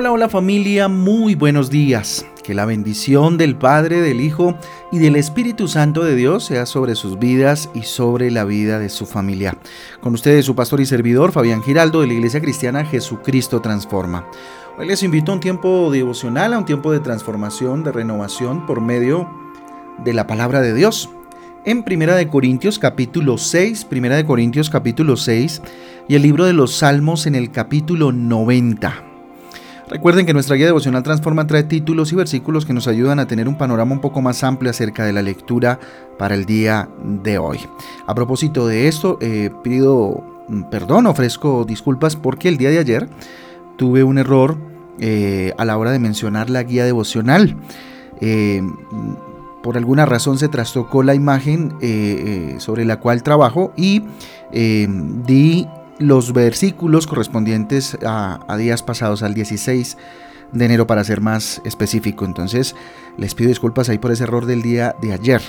Hola, hola familia, muy buenos días. Que la bendición del Padre, del Hijo y del Espíritu Santo de Dios sea sobre sus vidas y sobre la vida de su familia. Con ustedes su pastor y servidor Fabián Giraldo de la Iglesia Cristiana Jesucristo Transforma. Hoy les invito a un tiempo devocional, a un tiempo de transformación, de renovación por medio de la palabra de Dios. En Primera de Corintios capítulo 6, Primera de Corintios capítulo 6 y el libro de los Salmos en el capítulo 90. Recuerden que nuestra guía devocional Transforma trae títulos y versículos que nos ayudan a tener un panorama un poco más amplio acerca de la lectura para el día de hoy. A propósito de esto, eh, pido mm, perdón, ofrezco disculpas porque el día de ayer tuve un error eh, a la hora de mencionar la guía devocional. Eh, por alguna razón se trastocó la imagen sobre la cual trabajo y di los versículos correspondientes a, días pasados, al 16 de enero para ser más específico. Entonces, les pido disculpas ahí por ese error del día de ayer.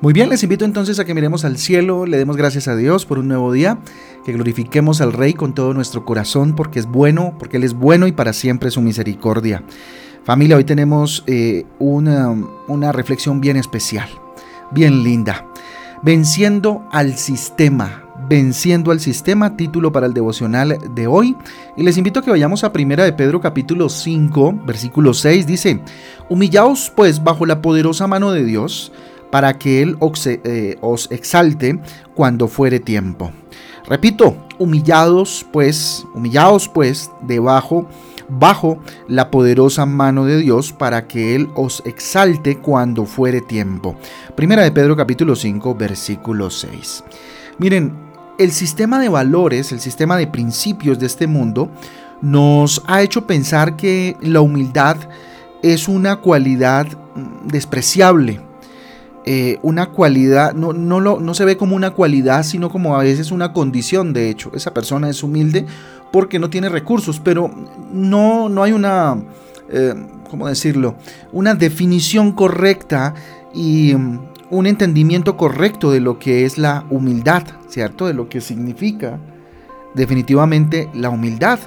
Muy bien, les invito entonces a que miremos al cielo, le demos gracias a Dios por un nuevo día, que glorifiquemos al Rey con todo nuestro corazón, porque es bueno, porque Él es bueno y para siempre su misericordia. Familia, hoy tenemos eh, una, una reflexión bien especial, bien linda. Venciendo al sistema, Venciendo al sistema, título para el devocional de hoy. Y les invito a que vayamos a Primera de Pedro capítulo 5, versículo 6. Dice, humillaos pues bajo la poderosa mano de Dios, para que Él eh, os exalte cuando fuere tiempo. Repito, humillados pues, humillaos pues debajo bajo la poderosa mano de Dios para que Él os exalte cuando fuere tiempo. Primera de Pedro capítulo 5 versículo 6. Miren, el sistema de valores, el sistema de principios de este mundo, nos ha hecho pensar que la humildad es una cualidad mm, despreciable. Eh, una cualidad, no, no, no se ve como una cualidad, sino como a veces una condición, de hecho. Esa persona es humilde porque no tiene recursos, pero no, no hay una, eh, ¿cómo decirlo? Una definición correcta y mm, un entendimiento correcto de lo que es la humildad, ¿cierto? De lo que significa definitivamente la humildad.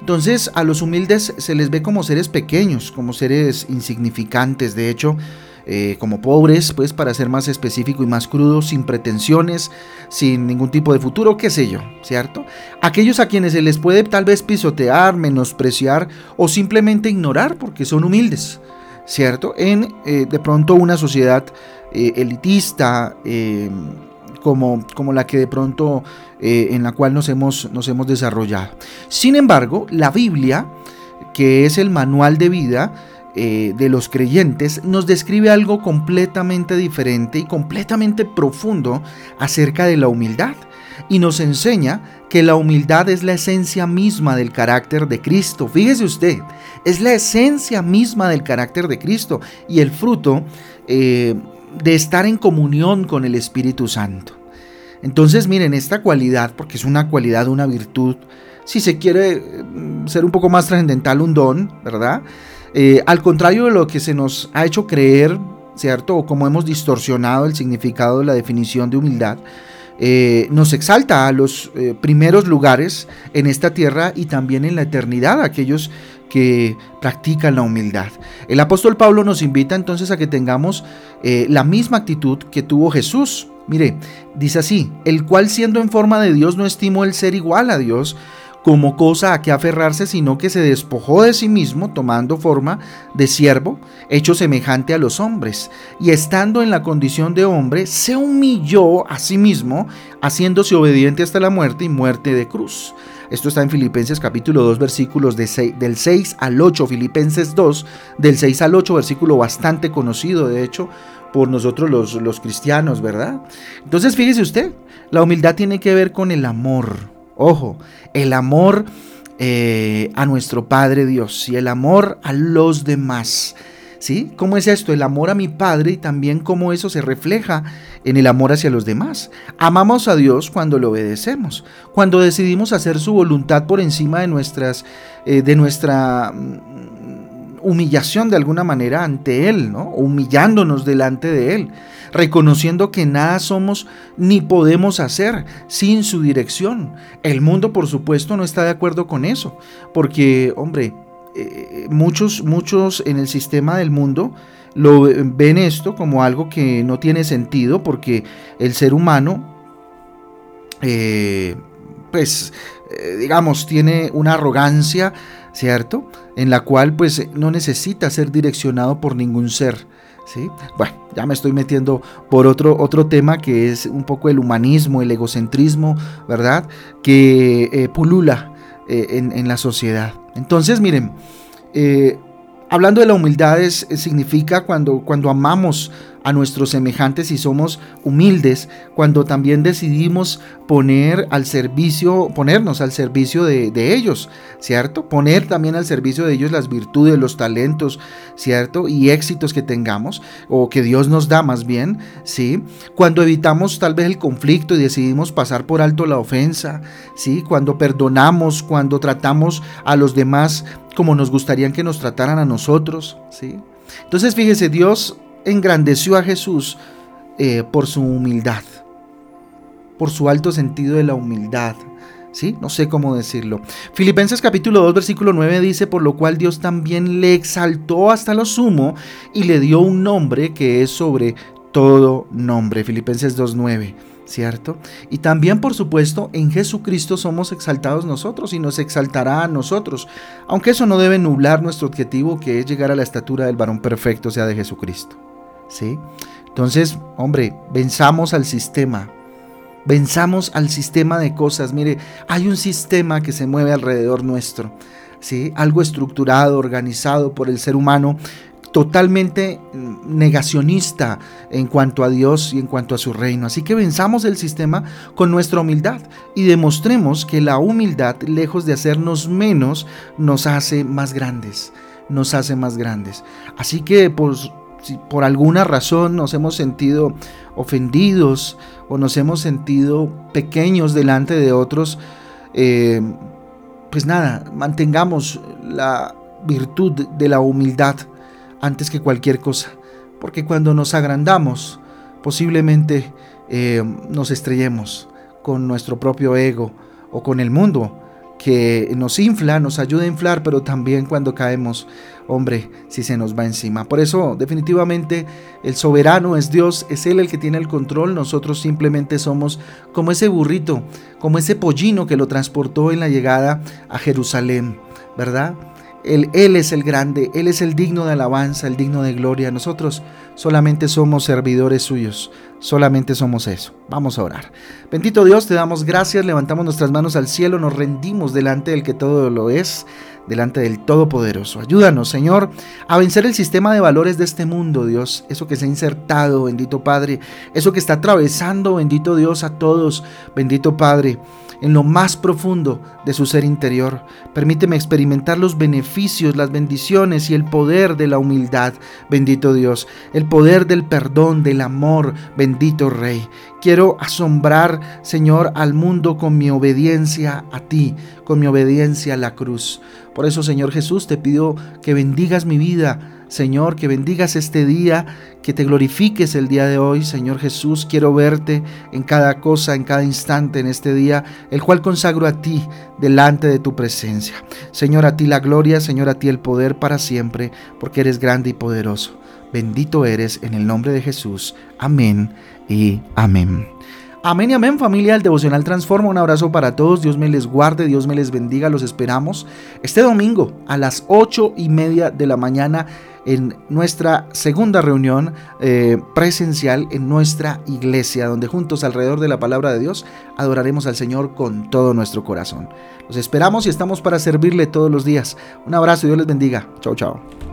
Entonces a los humildes se les ve como seres pequeños, como seres insignificantes, de hecho, eh, como pobres, pues para ser más específico y más crudo, sin pretensiones, sin ningún tipo de futuro, qué sé yo, ¿cierto? Aquellos a quienes se les puede tal vez pisotear, menospreciar o simplemente ignorar porque son humildes, ¿cierto? En eh, de pronto una sociedad eh, elitista, eh, como, como, la que de pronto en la cual nos hemos, nos hemos desarrollado. Sin embargo, la Biblia, que es el manual de vida, de los creyentes nos describe algo completamente diferente y completamente profundo acerca de la humildad y nos enseña que la humildad es la esencia misma del carácter de Cristo. Fíjese usted, es la esencia misma del carácter de Cristo y el fruto eh, de estar en comunión con el Espíritu Santo. Entonces miren, esta cualidad, porque es una cualidad, una virtud, si se quiere mm, ser un poco más trascendental, un don, ¿verdad? Eh, al contrario de lo que se nos ha hecho creer, ¿cierto? O como hemos distorsionado el significado de la definición de humildad, eh, nos exalta a los eh, primeros lugares en esta tierra y también en la eternidad, aquellos que practican la humildad. El apóstol Pablo nos invita entonces a que tengamos eh, la misma actitud que tuvo Jesús. Mire, dice así, el cual siendo en forma de Dios no estimó el ser igual a Dios, como cosa a que aferrarse, sino que se despojó de sí mismo, tomando forma de siervo, hecho semejante a los hombres, y estando en la condición de hombre, se humilló a sí mismo, haciéndose obediente hasta la muerte y muerte de cruz. Esto está en Filipenses capítulo 2 versículos de del 6 al 8, Filipenses 2 del 6 al 8, versículo bastante conocido, de hecho, por nosotros los, los cristianos, ¿verdad? Entonces fíjese usted, la humildad tiene que ver con el amor Ojo, el amor eh, a nuestro Padre Dios y el amor a los demás. ¿Sí? ¿Cómo es esto? El amor a mi Padre y también cómo eso se refleja en el amor hacia los demás. Amamos a Dios cuando lo obedecemos, cuando decidimos hacer su voluntad por encima de, nuestras, eh, de nuestra humillación de alguna manera ante Él, ¿no? humillándonos delante de Él reconociendo que nada somos ni podemos hacer sin su dirección. El mundo, por supuesto, no está de acuerdo con eso, porque, hombre, eh, muchos, muchos en el sistema del mundo lo ven esto como algo que no tiene sentido porque el ser humano, eh, pues, eh, digamos, tiene una arrogancia, ¿cierto? En la cual pues no necesita ser direccionado por ningún ser. ¿Sí? Bueno, ya me estoy metiendo por otro, otro tema que es un poco el humanismo, el egocentrismo, ¿verdad? Que eh, pulula en, la sociedad. Entonces, miren, Hablando de la humildad significa cuando, cuando amamos a nuestros semejantes y somos humildes, cuando también decidimos poner al servicio, ponernos al servicio de, ellos, ¿cierto? Poner también al servicio de ellos las virtudes, los talentos, ¿cierto? Y éxitos que tengamos, o que Dios nos da más bien, ¿sí? Cuando evitamos tal vez el conflicto y decidimos pasar por alto la ofensa, ¿sí? Cuando perdonamos, cuando tratamos a los demás como nos gustaría que nos trataran a nosotros, ¿sí? Entonces fíjese, Dios engrandeció a Jesús eh, por su humildad, por su alto sentido de la humildad. ¿Sí? No sé cómo decirlo. Filipenses capítulo 2 versículo 9 dice, por lo cual Dios también le exaltó hasta lo sumo y le dio un nombre que es sobre todo nombre. Filipenses 2.9. ¿cierto? Y también, por supuesto, en Jesucristo somos exaltados nosotros y nos exaltará a nosotros, aunque eso no debe nublar nuestro objetivo que es llegar a la estatura del varón perfecto, sea de Jesucristo, ¿sí? Entonces, hombre, venzamos al sistema, venzamos al sistema de cosas. Mire, hay un sistema que se mueve alrededor nuestro, ¿sí? Algo estructurado, organizado por el ser humano totalmente negacionista en cuanto a Dios y en cuanto a su reino. Así que venzamos el sistema con nuestra humildad y demostremos que la humildad, lejos de hacernos menos, nos hace más grandes, nos hace más grandes. Así que por, si por alguna razón nos hemos sentido ofendidos o nos hemos sentido pequeños delante de otros, eh, pues nada, mantengamos la virtud de la humildad antes que cualquier cosa. Porque cuando nos agrandamos, posiblemente eh, nos estrellemos con nuestro propio ego o con el mundo que nos infla, nos ayuda a inflar, pero también cuando caemos, hombre, si se nos va encima. Por eso, definitivamente, el soberano es Dios, es Él el que tiene el control, nosotros simplemente somos como ese burrito, como ese pollino que lo transportó en la llegada a Jerusalén, ¿verdad? Él, es el grande, Él es el digno de alabanza, el digno de gloria. Nosotros solamente somos servidores suyos, solamente somos eso. Vamos a orar. Bendito Dios, te damos gracias, levantamos nuestras manos al cielo, nos rendimos delante del que todo lo es, delante del Todopoderoso. Ayúdanos, Señor, a vencer el sistema de valores de este mundo, Dios. Eso que se ha insertado, bendito Padre. Eso que está atravesando, bendito Dios, a todos, bendito Padre en lo más profundo de su ser interior. Permíteme experimentar los beneficios, las bendiciones y el poder de la humildad, bendito Dios, el poder del perdón, del amor, bendito Rey. Quiero asombrar, Señor, al mundo con mi obediencia a ti, con mi obediencia a la cruz. Por eso, Señor Jesús, te pido que bendigas mi vida Señor, que bendigas este día, que te glorifiques el día de hoy, Señor Jesús. Quiero verte en cada cosa, en cada instante en este día, el cual consagro a ti delante de tu presencia. Señor, a ti la gloria, Señor, a ti el poder para siempre, porque eres grande y poderoso. Bendito eres en el nombre de Jesús. Amén y amén. Amén y amén familia del Devocional Transforma. Un abrazo para todos. Dios me les guarde, Dios me les bendiga. Los esperamos este domingo a las ocho y media de la mañana en nuestra segunda reunión eh, presencial en nuestra iglesia, donde juntos alrededor de la palabra de Dios adoraremos al Señor con todo nuestro corazón. Los esperamos y estamos para servirle todos los días. Un abrazo Dios les bendiga. Chao, chao.